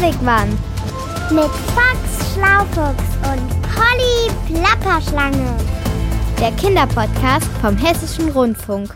Wigwam. Mit Fox Schlaufuchs und Polly Plapperschlange. Der Kinderpodcast vom Hessischen Rundfunk.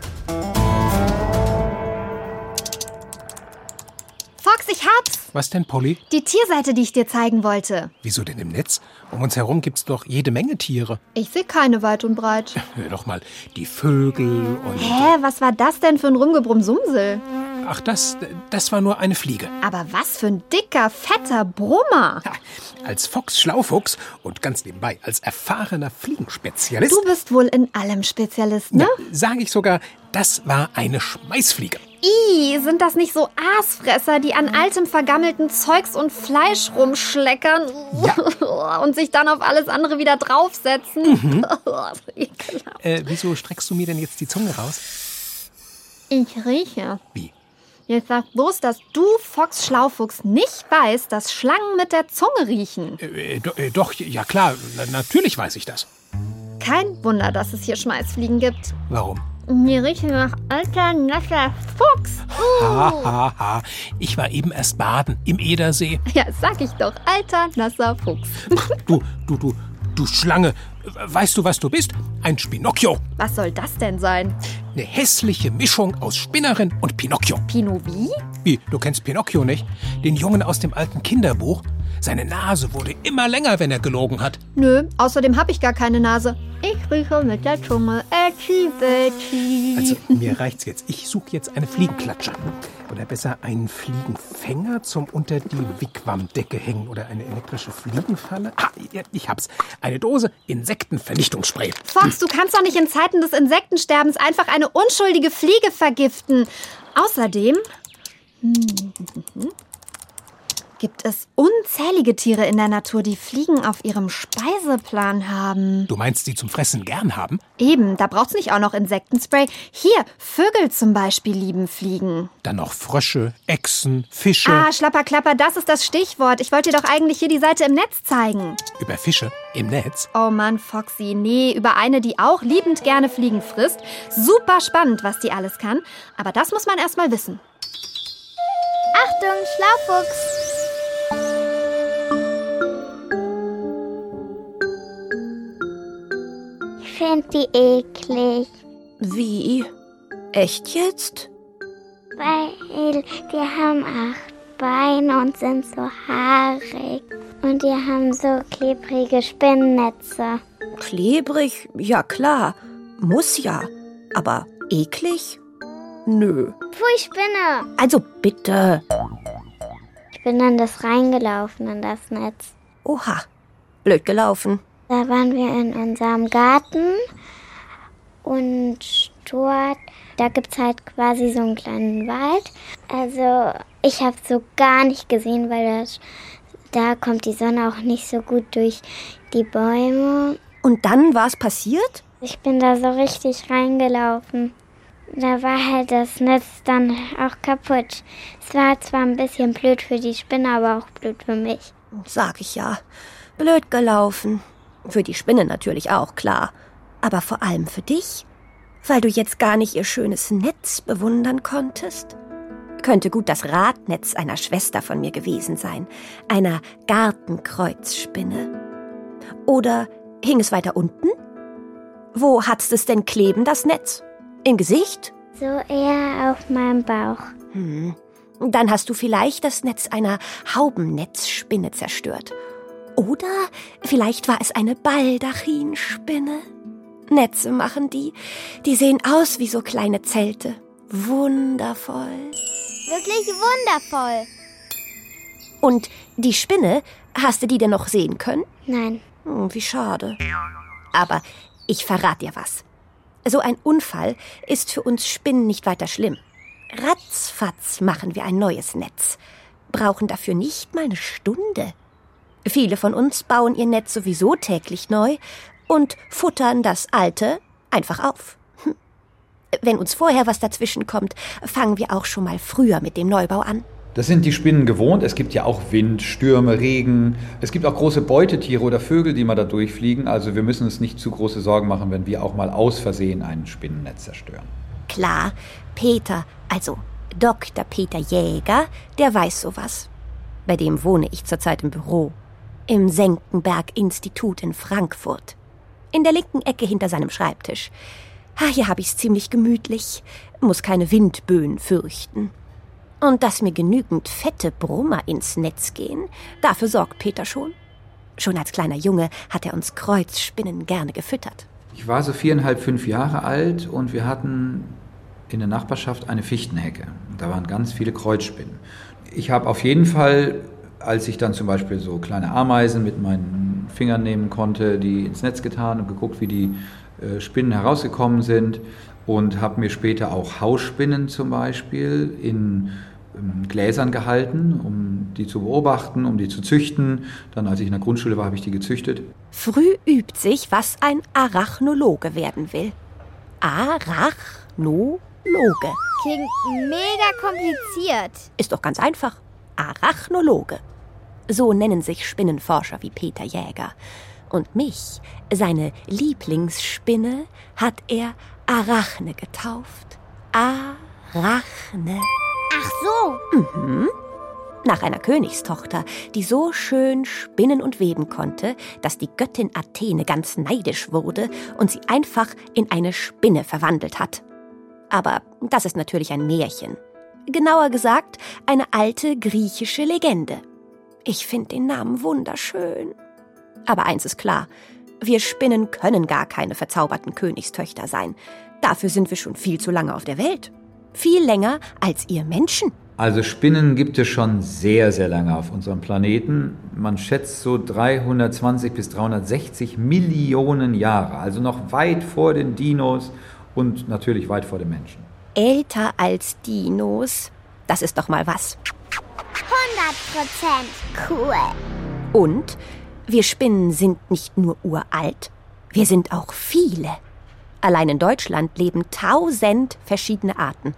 Fox, ich hab's! Was denn, Polly? Die Tierseite, die ich dir zeigen wollte. Wieso denn im Netz? Um uns herum gibt's doch jede Menge Tiere. Ich sehe keine weit und breit. Hör doch mal, die Vögel und... Hä, was war das denn für ein Rumgebrummsumsel? Ach, das, das war nur eine Fliege. Aber was für ein dicker, fetter Brummer. Ha, als Fox Schlaufuchs und ganz nebenbei als erfahrener Fliegenspezialist... Du bist wohl in allem Spezialist, ne? Ja, sage ich sogar, das war eine Schmeißfliege. Ih, sind das nicht so Aasfresser, die an altem vergammelten Zeugs und Fleisch rumschleckern und sich dann auf alles andere wieder draufsetzen? Ekelhaft. Äh, wieso streckst du mir denn jetzt die Zunge raus? Ich rieche. Wie? Jetzt sag bloß, dass du, Fox Schlaufuchs, nicht weißt, dass Schlangen mit der Zunge riechen. Äh, do, äh, doch, ja klar, na, natürlich weiß ich das. Kein Wunder, dass es hier Schmeißfliegen gibt. Warum? Mir riecht nach alter, nasser Fuchs. Uh. Ha, ha, ha. Ich war eben erst baden im Edersee. Ja, sag ich doch, alter, nasser Fuchs. Du, du, du, du Schlange. Weißt du, was du bist? Ein Spinocchio. Was soll das denn sein? Eine hässliche Mischung aus Spinnerin und Pinocchio. Pino wie? Wie, du kennst Pinocchio nicht? Den Jungen aus dem alten Kinderbuch? Seine Nase wurde immer länger, wenn er gelogen hat. Nö, außerdem habe ich gar keine Nase. Ich rieche mit der Zunge. Ätschi, bätschi. Also, mir reicht's jetzt. Ich suche jetzt eine Fliegenklatsche. Oder besser einen Fliegenfänger zum unter die Wigwamdecke hängen. Oder eine elektrische Fliegenfalle. Ah, ich hab's. Eine Dose Insektenvernichtungsspray. Fox, du kannst doch nicht in Zeiten des Insektensterbens einfach eine unschuldige Fliege vergiften. Außerdem hm, gibt es unzählige Tiere in der Natur, die Fliegen auf ihrem Speiseplan haben. Du meinst, die zum Fressen gern haben? Eben, da braucht's nicht auch noch Insektenspray. Hier, Vögel zum Beispiel lieben Fliegen. Dann noch Frösche, Echsen, Fische. Ah, Schlapperklapper, das ist das Stichwort. Ich wollte dir doch eigentlich hier die Seite im Netz zeigen. Über Fische im Netz? Oh Mann, Foxy, nee, über eine, die auch liebend gerne Fliegen frisst. Super spannend, was die alles kann. Aber das muss man erst mal wissen. Achtung, Schlaufuchs! Finde die eklig, Wie? Echt jetzt? weil die haben acht Beine und sind so haarig. Und die haben so klebrige Spinnennetze. Klebrig? Ja klar. Muss ja. Aber eklig? Nö. Pfui, Spinne! Also bitte. Ich bin in das reingelaufen, in das Netz. Oha. Blöd gelaufen. Da waren wir in unserem Garten und dort, da gibt es halt quasi so einen kleinen Wald. Also ich habe so gar nicht gesehen, weil das, da kommt die Sonne auch nicht so gut durch die Bäume. Und dann war es passiert? Ich bin da so richtig reingelaufen. Da war halt das Netz dann auch kaputt. Es war zwar ein bisschen blöd für die Spinne, aber auch blöd für mich. Sag ich ja. Blöd gelaufen. Für die Spinne natürlich auch, klar. Aber vor allem für dich? Weil du jetzt gar nicht ihr schönes Netz bewundern konntest? Könnte gut das Radnetz einer Schwester von mir gewesen sein. Einer Gartenkreuzspinne. Oder hing es weiter unten? Wo hat's es denn kleben, das Netz? Im Gesicht? So eher auf meinem Bauch. Hm. Dann hast du vielleicht das Netz einer Haubennetzspinne zerstört. Oder vielleicht war es eine Baldachinspinne. Netze machen die. Die sehen aus wie so kleine Zelte. Wundervoll. Wirklich wundervoll. Und die Spinne, hast du die denn noch sehen können? Nein, Hm, wie schade. Aber ich verrate dir was. So ein Unfall ist für uns Spinnen nicht weiter schlimm. Ratzfatz machen wir ein neues Netz. Brauchen dafür nicht mal eine Stunde. Viele von uns bauen ihr Netz sowieso täglich neu und futtern das alte einfach auf. Hm. Wenn uns vorher was dazwischen kommt, fangen wir auch schon mal früher mit dem Neubau an. Das sind die Spinnen gewohnt. Es gibt ja auch Wind, Stürme, Regen. Es gibt auch große Beutetiere oder Vögel, die mal da durchfliegen. Also wir müssen uns nicht zu große Sorgen machen, wenn wir auch mal aus Versehen ein Spinnennetz zerstören. Klar, Peter, also Dr. Peter Jäger, der weiß sowas. Bei dem wohne ich zurzeit im Büro. Im Senckenberg-Institut in Frankfurt. In der linken Ecke hinter seinem Schreibtisch. Ah, hier habe ich's ziemlich gemütlich, muss keine Windböen fürchten. Und dass mir genügend fette Brummer ins Netz gehen, dafür sorgt Peter schon. Schon als kleiner Junge hat er uns Kreuzspinnen gerne gefüttert. Ich war so viereinhalb, fünf Jahre alt und wir hatten in der Nachbarschaft eine Fichtenhecke. Da waren ganz viele Kreuzspinnen. Ich habe auf jeden Fall, als ich dann zum Beispiel so kleine Ameisen mit meinen Fingern nehmen konnte, die ins Netz getan und geguckt, wie die äh, Spinnen herausgekommen sind und habe mir später auch Hausspinnen zum Beispiel in ähm, Gläsern gehalten, um die zu beobachten, um die zu züchten. Dann, als ich in der Grundschule war, habe ich die gezüchtet. Früh übt sich, was ein Arachnologe werden will. Arachnologe. Klingt mega kompliziert. Ist doch ganz einfach. Arachnologe. So nennen sich Spinnenforscher wie Peter Jäger. Und mich, seine Lieblingsspinne, hat er Arachne getauft. Arachne. Ach so. Nach einer Königstochter, die so schön spinnen und weben konnte, dass die Göttin Athene ganz neidisch wurde und sie einfach in eine Spinne verwandelt hat. Aber das ist natürlich ein Märchen. Genauer gesagt, eine alte griechische Legende. Ich finde den Namen wunderschön. Aber eins ist klar, wir Spinnen können gar keine verzauberten Königstöchter sein. Dafür sind wir schon viel zu lange auf der Welt. Viel länger als ihr Menschen. Also Spinnen gibt es schon sehr, sehr lange auf unserem Planeten. Man schätzt so 320 bis 360 Millionen Jahre, also noch weit vor den Dinos und natürlich weit vor den Menschen. Älter als Dinos. Das ist doch mal was. 100 Prozent. Cool. Und wir Spinnen sind nicht nur uralt, wir sind auch viele. Allein in Deutschland leben tausend verschiedene Arten.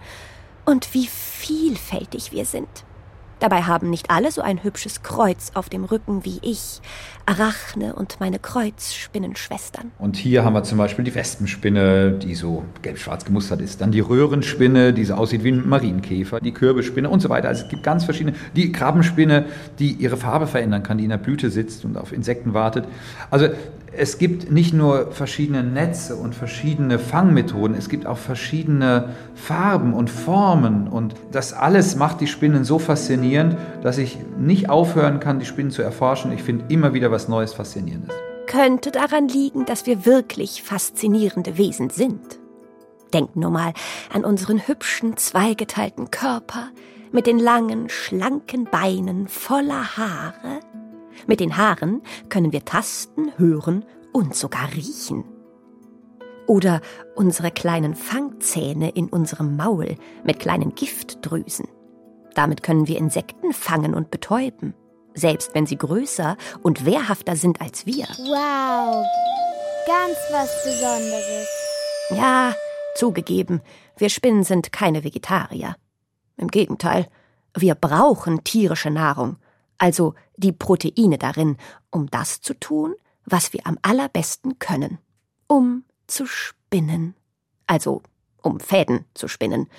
Und wie vielfältig wir sind. Dabei haben nicht alle so ein hübsches Kreuz auf dem Rücken wie ich, Arachne und meine Kreuzspinnenschwestern. Und hier haben wir zum Beispiel die Wespenspinne, die so gelb-schwarz gemustert ist. Dann die Röhrenspinne, die so aussieht wie ein Marienkäfer. Die Kürbisspinne und so weiter. Also es gibt ganz verschiedene. Die Krabbenspinne, die ihre Farbe verändern kann, die in der Blüte sitzt und auf Insekten wartet. Also es gibt nicht nur verschiedene Netze und verschiedene Fangmethoden, es gibt auch verschiedene Farben und Formen. Und das alles macht die Spinnen so faszinierend, dass ich nicht aufhören kann, die Spinnen zu erforschen. Ich finde immer wieder was Neues Faszinierendes. Könnte daran liegen, dass wir wirklich faszinierende Wesen sind. Denk nur mal an unseren hübschen, zweigeteilten Körper mit den langen, schlanken Beinen voller Haare. Mit den Haaren können wir tasten, hören und sogar riechen. Oder unsere kleinen Fangzähne in unserem Maul mit kleinen Giftdrüsen. Damit können wir Insekten fangen und betäuben, selbst wenn sie größer und wehrhafter sind als wir. Wow. Ganz was Besonderes. Ja, zugegeben, wir Spinnen sind keine Vegetarier. Im Gegenteil, wir brauchen tierische Nahrung, also die Proteine darin, um das zu tun, was wir am allerbesten können, um zu spinnen, also um Fäden zu spinnen.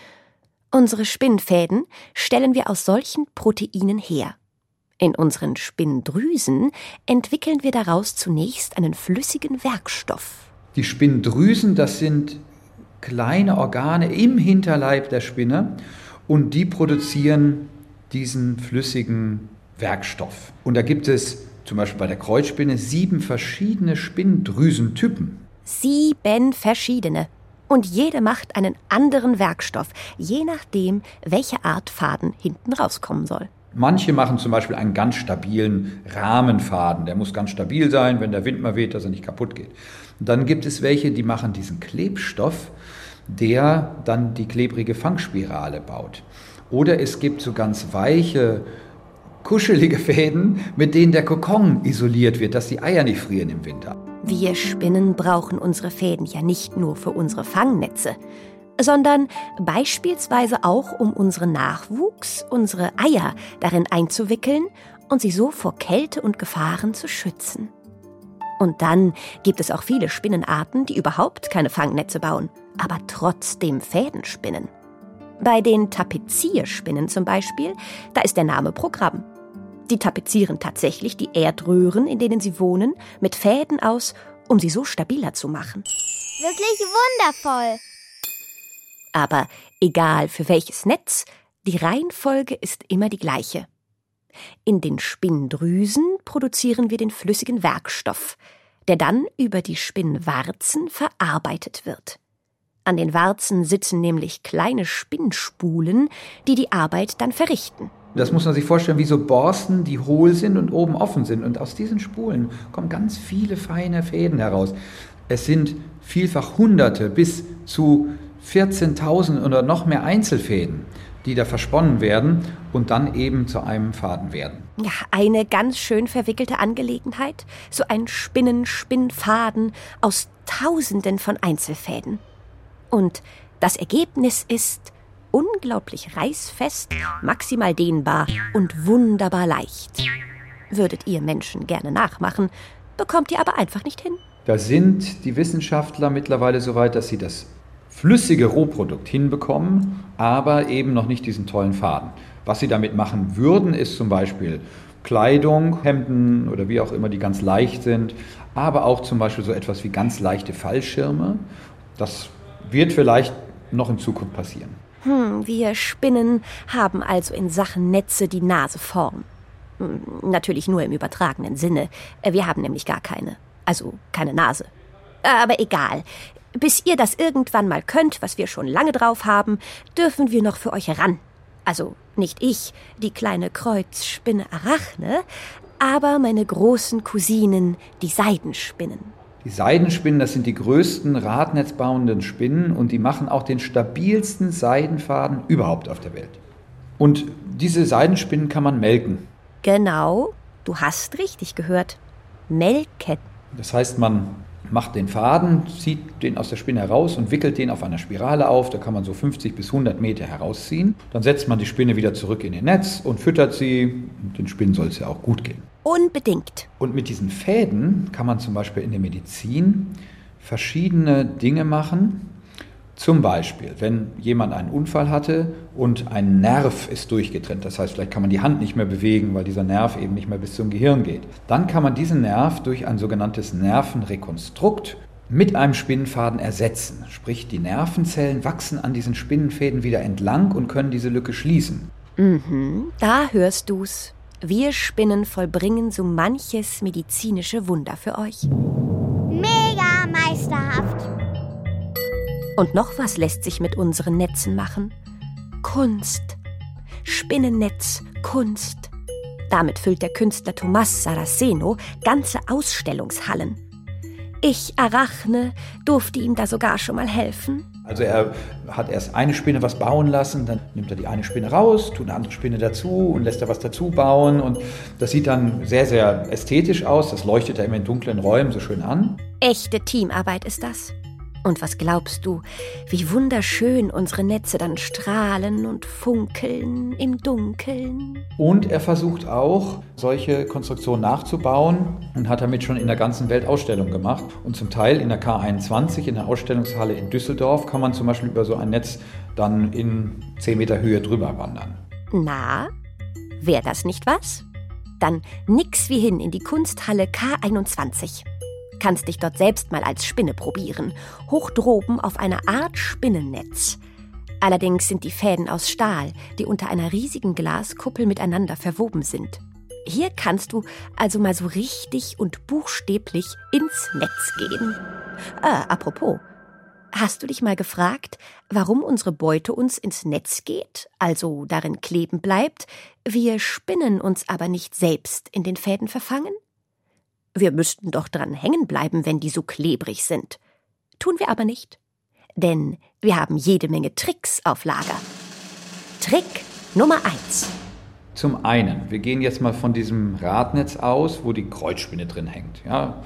Unsere Spinnfäden stellen wir aus solchen Proteinen her. In unseren Spinndrüsen entwickeln wir daraus zunächst einen flüssigen Werkstoff. Die Spinndrüsen, das sind kleine Organe im Hinterleib der Spinne und die produzieren diesen flüssigen Werkstoff. Und da gibt es zum Beispiel bei der Kreuzspinne sieben verschiedene Spinndrüsentypen. Sieben verschiedene. Und jede macht einen anderen Werkstoff, je nachdem, welche Art Faden hinten rauskommen soll. Manche machen zum Beispiel einen ganz stabilen Rahmenfaden. Der muss ganz stabil sein, wenn der Wind mal weht, dass er nicht kaputt geht. Und dann gibt es welche, die machen diesen Klebstoff, der dann die klebrige Fangspirale baut. Oder es gibt so ganz weiche, kuschelige Fäden, mit denen der Kokon isoliert wird, dass die Eier nicht frieren im Winter. Wir Spinnen brauchen unsere Fäden ja nicht nur für unsere Fangnetze, sondern beispielsweise auch, um unseren Nachwuchs, unsere Eier darin einzuwickeln und sie so vor Kälte und Gefahren zu schützen. Und dann gibt es auch viele Spinnenarten, die überhaupt keine Fangnetze bauen, aber trotzdem Fäden spinnen. Bei den Tapezierspinnen zum Beispiel, da ist der Name Programm. Die tapezieren tatsächlich die Erdröhren, in denen sie wohnen, mit Fäden aus, um sie so stabiler zu machen. Wirklich wundervoll. Aber egal für welches Netz, die Reihenfolge ist immer die gleiche. In den Spinndrüsen produzieren wir den flüssigen Werkstoff, der dann über die Spinnwarzen verarbeitet wird. An den Warzen sitzen nämlich kleine Spinnspulen, die die Arbeit dann verrichten. Das muss man sich vorstellen wie so Borsten, die hohl sind und oben offen sind. Und aus diesen Spulen kommen ganz viele feine Fäden heraus. Es sind vielfach Hunderte bis zu 14.000 oder noch mehr Einzelfäden, die da versponnen werden und dann eben zu einem Faden werden. Ja, eine ganz schön verwickelte Angelegenheit. So ein Spinnen-Spinnfaden aus Tausenden von Einzelfäden. Und das Ergebnis ist unglaublich reißfest, maximal dehnbar und wunderbar leicht. Würdet ihr Menschen gerne nachmachen, bekommt ihr aber einfach nicht hin. Da sind die Wissenschaftler mittlerweile so weit, dass sie das flüssige Rohprodukt hinbekommen, aber eben noch nicht diesen tollen Faden. Was sie damit machen würden, ist zum Beispiel Kleidung, Hemden oder wie auch immer, die ganz leicht sind, aber auch zum Beispiel so etwas wie ganz leichte Fallschirme. Das wird vielleicht noch in Zukunft passieren. Hm, wir Spinnen haben also in Sachen Netze die Nase vorn. Hm, natürlich nur im übertragenen Sinne. Wir haben nämlich gar keine. Also keine Nase. Aber egal. Bis ihr das irgendwann mal könnt, was wir schon lange drauf haben, dürfen wir noch für euch ran. Also nicht ich, die kleine Kreuzspinne Arachne, aber meine großen Cousinen, die Seidenspinnen. Die Seidenspinnen, das sind die größten radnetzbauenden Spinnen und die machen auch den stabilsten Seidenfaden überhaupt auf der Welt. Und diese Seidenspinnen kann man melken. Genau, du hast richtig gehört. Melken. Das heißt, man macht den Faden, zieht den aus der Spinne heraus und wickelt den auf einer Spirale auf. Da kann man so 50 bis 100 Meter herausziehen. Dann setzt man die Spinne wieder zurück in ihr Netz und füttert sie. Und den Spinnen soll es ja auch gut gehen. Unbedingt. Und mit diesen Fäden kann man zum Beispiel in der Medizin verschiedene Dinge machen. Zum Beispiel, wenn jemand einen Unfall hatte und ein Nerv ist durchgetrennt, das heißt, vielleicht kann man die Hand nicht mehr bewegen, weil dieser Nerv eben nicht mehr bis zum Gehirn geht, dann kann man diesen Nerv durch ein sogenanntes Nervenrekonstrukt mit einem Spinnenfaden ersetzen. Sprich, die Nervenzellen wachsen an diesen Spinnenfäden wieder entlang und können diese Lücke schließen. Mhm, da hörst du's. Wir Spinnen vollbringen so manches medizinische Wunder für euch. Mega meisterhaft. Und noch was lässt sich mit unseren Netzen machen. Kunst. Spinnennetz, Kunst. Damit füllt der Künstler Thomas Saraceno ganze Ausstellungshallen. Ich, Arachne, durfte ihm da sogar schon mal helfen. Also er hat erst eine Spinne was bauen lassen, dann nimmt er die eine Spinne raus, tut eine andere Spinne dazu und lässt er was dazu bauen. Und das sieht dann sehr, sehr ästhetisch aus. Das leuchtet er immer in dunklen Räumen so schön an. Echte Teamarbeit ist das. Und was glaubst du, wie wunderschön unsere Netze dann strahlen und funkeln im Dunkeln? Und er versucht auch, solche Konstruktionen nachzubauen und hat damit schon in der ganzen Welt Ausstellungen gemacht. Und zum Teil in der K21, in der Ausstellungshalle in Düsseldorf, kann man zum Beispiel über so ein Netz dann in 10 Meter Höhe drüber wandern. Na, wäre das nicht was? Dann nix wie hin in die Kunsthalle K21. Kannst dich dort selbst mal als Spinne probieren. Hoch droben auf einer Art Spinnennetz. Allerdings sind die Fäden aus Stahl, die unter einer riesigen Glaskuppel miteinander verwoben sind. Hier kannst du also mal so richtig und buchstäblich ins Netz gehen. Äh, apropos, hast du dich mal gefragt, warum unsere Beute uns ins Netz geht, also darin kleben bleibt, wir Spinnen uns aber nicht selbst in den Fäden verfangen? Wir müssten doch dran hängen bleiben, wenn die so klebrig sind. Tun wir aber nicht. Denn wir haben jede Menge Tricks auf Lager. Trick Nummer eins. Zum einen, wir gehen jetzt mal von diesem Radnetz aus, wo die Kreuzspinne drin hängt. Ja?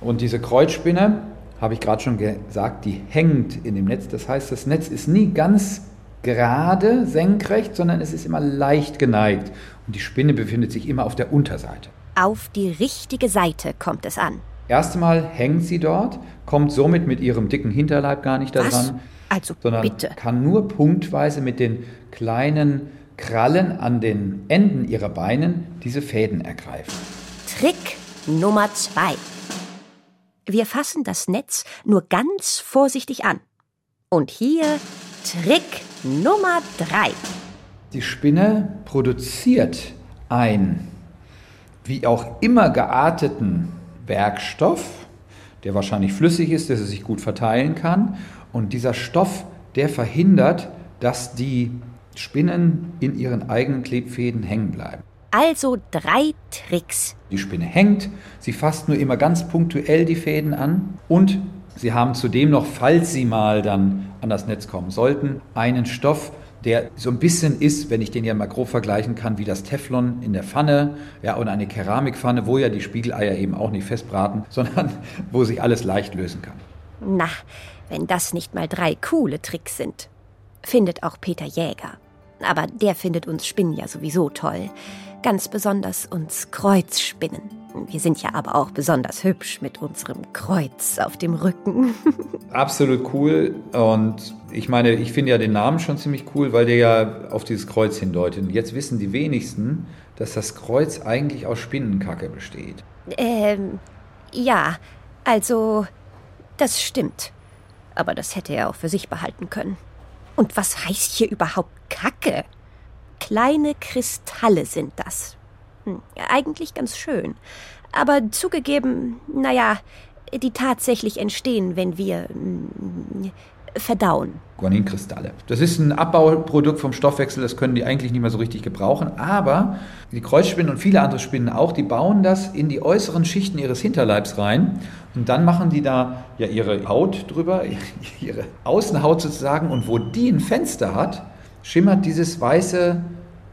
Und diese Kreuzspinne, habe ich gerade schon gesagt, die hängt in dem Netz. Das heißt, das Netz ist nie ganz gerade, senkrecht, sondern es ist immer leicht geneigt. Und die Spinne befindet sich immer auf der Unterseite. Auf die richtige Seite kommt es an. Erstmal hängt sie dort, kommt somit mit ihrem dicken Hinterleib gar nicht daran, Was? Also sondern bitte. kann nur punktweise mit den kleinen Krallen an den Enden ihrer Beinen diese Fäden ergreifen. Trick Nummer zwei. Wir fassen das Netz nur ganz vorsichtig an. Und hier Trick Nummer drei. Die Spinne produziert ein wie auch immer gearteten Werkstoff, der wahrscheinlich flüssig ist, dass er sich gut verteilen kann. Und dieser Stoff, der verhindert, dass die Spinnen in ihren eigenen Klebfäden hängen bleiben. Also drei Tricks. Die Spinne hängt, sie fasst nur immer ganz punktuell die Fäden an und sie haben zudem noch, falls sie mal dann an das Netz kommen sollten, einen Stoff, der so ein bisschen ist, wenn ich den ja mal grob vergleichen kann, wie das Teflon in der Pfanne ja, und eine Keramikpfanne, wo ja die Spiegeleier eben auch nicht festbraten, sondern wo sich alles leicht lösen kann. Na, wenn das nicht mal drei coole Tricks sind, findet auch Peter Jäger. Aber der findet uns Spinnen ja sowieso toll. Ganz besonders uns Kreuzspinnen. Wir sind ja aber auch besonders hübsch mit unserem Kreuz auf dem Rücken. Absolut cool. Und ich meine, ich finde ja den Namen schon ziemlich cool, weil der ja auf dieses Kreuz hindeutet. Und jetzt wissen die wenigsten, dass das Kreuz eigentlich aus Spinnenkacke besteht. Ähm, ja, also, das stimmt. Aber das hätte er auch für sich behalten können. Und was heißt hier überhaupt Kacke? Kleine Kristalle sind das. Hm, eigentlich ganz schön. Aber zugegeben, naja, die tatsächlich entstehen, wenn wir hm, verdauen. Guaninkristalle. Das ist ein Abbauprodukt vom Stoffwechsel, das können die eigentlich nicht mehr so richtig gebrauchen. Aber die Kreuzspinnen und viele andere Spinnen auch, die bauen das in die äußeren Schichten ihres Hinterleibs rein. Und dann machen die da ja ihre Haut drüber, ihre Außenhaut sozusagen. Und wo die ein Fenster hat, schimmert dieses weiße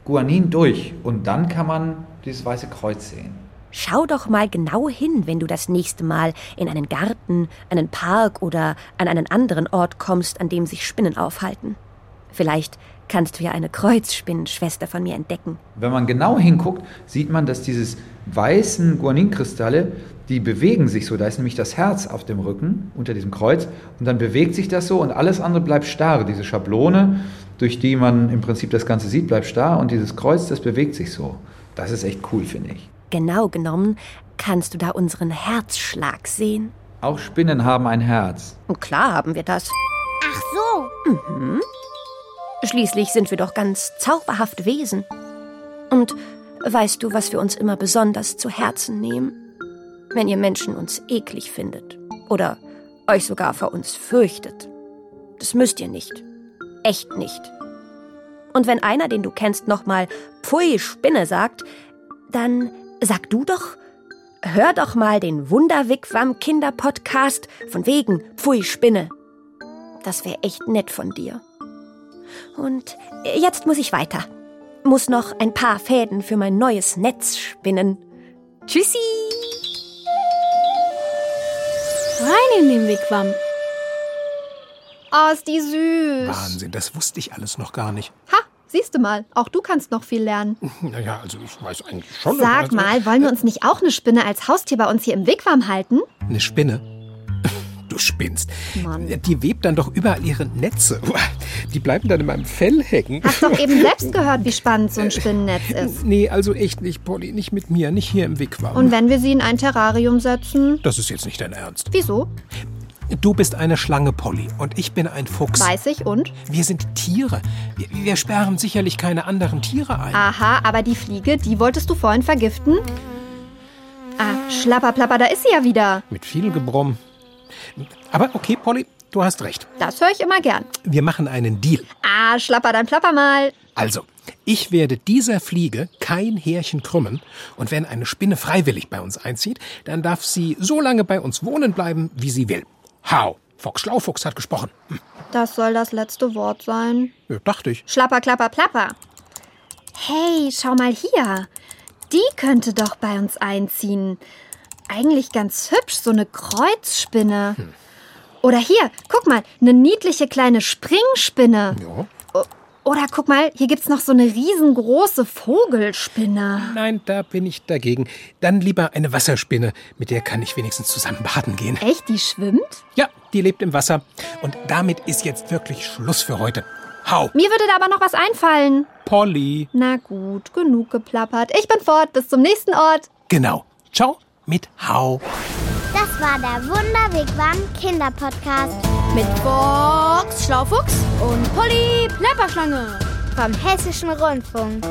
Guanin durch. Und dann kann man dieses weiße Kreuz sehen. Schau doch mal genau hin, wenn du das nächste Mal in einen Garten, einen Park oder an einen anderen Ort kommst, an dem sich Spinnen aufhalten. Vielleicht kannst du ja eine Kreuzspinnenschwester von mir entdecken. Wenn man genau hinguckt, sieht man, dass diese weißen Guaninkristalle, die bewegen sich so. Da ist nämlich das Herz auf dem Rücken unter diesem Kreuz und dann bewegt sich das so und alles andere bleibt starr. Diese Schablone, durch die man im Prinzip das Ganze sieht, bleibt starr und dieses Kreuz, das bewegt sich so. Das ist echt cool, finde ich. Genau genommen kannst du da unseren Herzschlag sehen. Auch Spinnen haben ein Herz. Und klar haben wir das. Ach so. Mhm. Schließlich sind wir doch ganz zauberhafte Wesen. Und weißt du, was wir uns immer besonders zu Herzen nehmen? Wenn ihr Menschen uns eklig findet oder euch sogar vor uns fürchtet. Das müsst ihr nicht. Echt nicht. Und wenn einer, den du kennst, nochmal Pfui Spinne sagt, dann sag du doch, hör doch mal den Wunderwigwam Kinderpodcast von wegen Pfui Spinne. Das wäre echt nett von dir. Und jetzt muss ich weiter. Muss noch ein paar Fäden für mein neues Netz spinnen. Tschüssi! Rein in den Wigwam. Oh, ist die süß. Wahnsinn, das wusste ich alles noch gar nicht. Ha, siehst du mal, auch du kannst noch viel lernen. Naja, also ich weiß eigentlich schon. Sag also, mal, wollen wir uns nicht auch eine Spinne als Haustier bei uns hier im Wigwam halten? Eine Spinne? Du spinnst. Mann. Die webt dann doch überall ihre Netze. Die bleiben dann in meinem Fell hängen. Hast doch eben selbst gehört, wie spannend so ein Spinnennetz ist. Nee, also echt nicht, Polly. Nicht mit mir, nicht hier im Wigwam. Und wenn wir sie in ein Terrarium setzen? Das ist jetzt nicht dein Ernst. Wieso? Du bist eine Schlange, Polly, und ich bin ein Fuchs. Weiß ich und? Wir sind Tiere. Wir, wir sperren sicherlich keine anderen Tiere ein. Aha, aber die Fliege, die wolltest du vorhin vergiften? Ah, schlapperplapper, da ist sie ja wieder. Mit viel Gebrumm. Aber okay, Polly, du hast recht. Das höre ich immer gern. Wir machen einen Deal. Ah, schlapper, dann plapper mal. Also, ich werde dieser Fliege kein Härchen krümmen und wenn eine Spinne freiwillig bei uns einzieht, dann darf sie so lange bei uns wohnen bleiben, wie sie will. Hau! Fox Schlaufuchs hat gesprochen. Hm, Das soll das letzte Wort sein. ja, dachte ich. Schlapper, klapper, plapper. Hey, schau mal hier. Die könnte doch bei uns einziehen. Eigentlich ganz hübsch, so eine Kreuzspinne. Oder hier, guck mal, eine niedliche kleine Springspinne. Ja. Oder guck mal, hier gibt's noch so eine riesengroße Vogelspinne. Nein, da bin ich dagegen. Dann lieber eine Wasserspinne, mit der kann ich wenigstens zusammen baden gehen. Echt, die schwimmt? Ja, die lebt im Wasser. Und damit ist jetzt wirklich Schluss für heute. Hau! Mir würde da aber noch was einfallen. Polly. Na gut, genug geplappert. Ich bin fort. Bis zum nächsten Ort. Genau. Ciao mit Hau. Das war der Wunderwegwam Kinderpodcast Mit Box Schlaufuchs und Polly Plapperschlange. vom Hessischen Rundfunk.